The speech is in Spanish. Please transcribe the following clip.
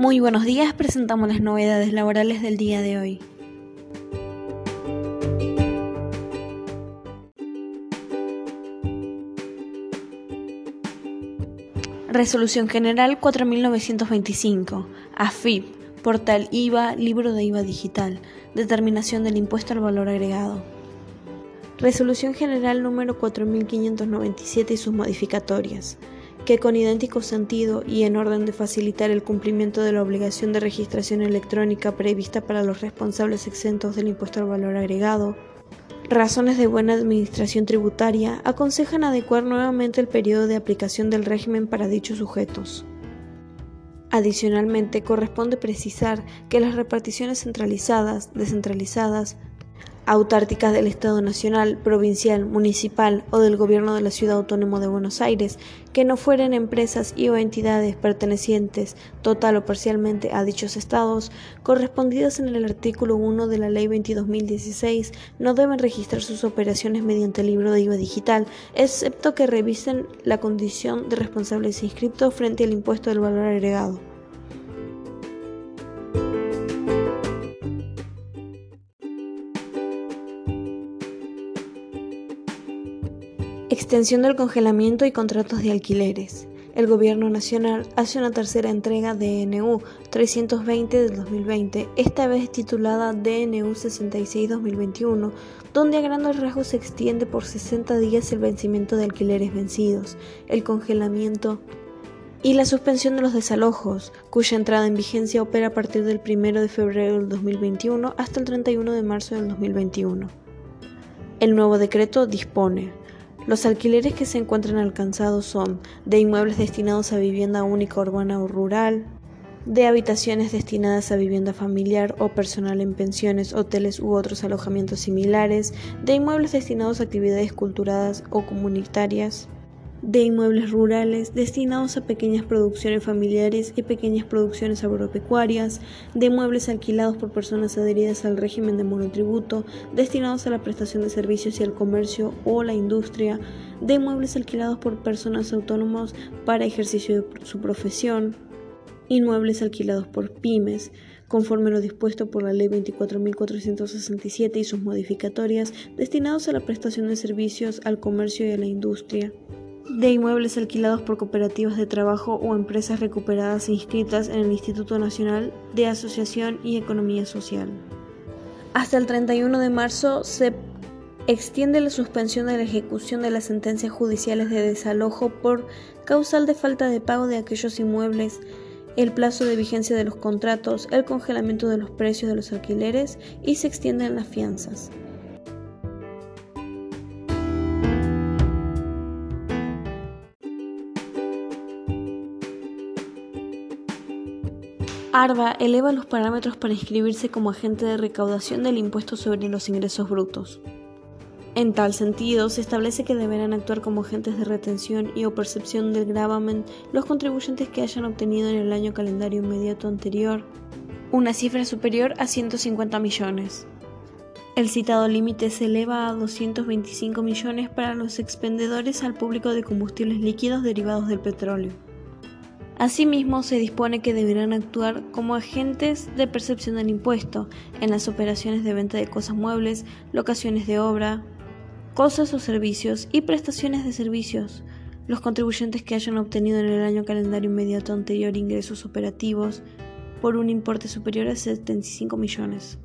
Muy buenos días, presentamos las novedades laborales del día de hoy. Resolución General 4925, AFIP, Portal IVA, Libro de IVA Digital, Determinación del Impuesto al Valor Agregado. Resolución General número 4597 y sus modificatorias que con idéntico sentido y en orden de facilitar el cumplimiento de la obligación de registración electrónica prevista para los responsables exentos del impuesto al valor agregado, razones de buena administración tributaria aconsejan adecuar nuevamente el periodo de aplicación del régimen para dichos sujetos. Adicionalmente, corresponde precisar que las reparticiones centralizadas, descentralizadas, autárticas del Estado Nacional, provincial, municipal o del Gobierno de la Ciudad Autónoma de Buenos Aires, que no fueren empresas y o entidades pertenecientes total o parcialmente a dichos estados, correspondidas en el artículo 1 de la Ley 22.016, no deben registrar sus operaciones mediante libro de IVA digital, excepto que revisen la condición de responsables inscriptos frente al impuesto del valor agregado. Extensión del congelamiento y contratos de alquileres. El Gobierno Nacional hace una tercera entrega de DNU 320 del 2020, esta vez titulada DNU 66-2021, donde a grandes rasgos se extiende por 60 días el vencimiento de alquileres vencidos, el congelamiento y la suspensión de los desalojos, cuya entrada en vigencia opera a partir del 1 de febrero del 2021 hasta el 31 de marzo del 2021. El nuevo decreto dispone los alquileres que se encuentran alcanzados son de inmuebles destinados a vivienda única urbana o rural, de habitaciones destinadas a vivienda familiar o personal en pensiones, hoteles u otros alojamientos similares, de inmuebles destinados a actividades culturales o comunitarias, de inmuebles rurales destinados a pequeñas producciones familiares y pequeñas producciones agropecuarias, de muebles alquilados por personas adheridas al régimen de monotributo destinados a la prestación de servicios y al comercio o la industria, de muebles alquilados por personas autónomas para ejercicio de su profesión, inmuebles alquilados por pymes, conforme lo dispuesto por la Ley 24.467 y sus modificatorias, destinados a la prestación de servicios al comercio y a la industria de inmuebles alquilados por cooperativas de trabajo o empresas recuperadas e inscritas en el Instituto Nacional de Asociación y Economía Social. Hasta el 31 de marzo se extiende la suspensión de la ejecución de las sentencias judiciales de desalojo por causal de falta de pago de aquellos inmuebles, el plazo de vigencia de los contratos, el congelamiento de los precios de los alquileres y se extienden las fianzas. ARBA eleva los parámetros para inscribirse como agente de recaudación del impuesto sobre los ingresos brutos. En tal sentido, se establece que deberán actuar como agentes de retención y o percepción del gravamen los contribuyentes que hayan obtenido en el año calendario inmediato anterior una cifra superior a 150 millones. El citado límite se eleva a 225 millones para los expendedores al público de combustibles líquidos derivados del petróleo. Asimismo, se dispone que deberán actuar como agentes de percepción del impuesto en las operaciones de venta de cosas muebles, locaciones de obra, cosas o servicios y prestaciones de servicios. Los contribuyentes que hayan obtenido en el año calendario inmediato anterior ingresos operativos por un importe superior a 75 millones.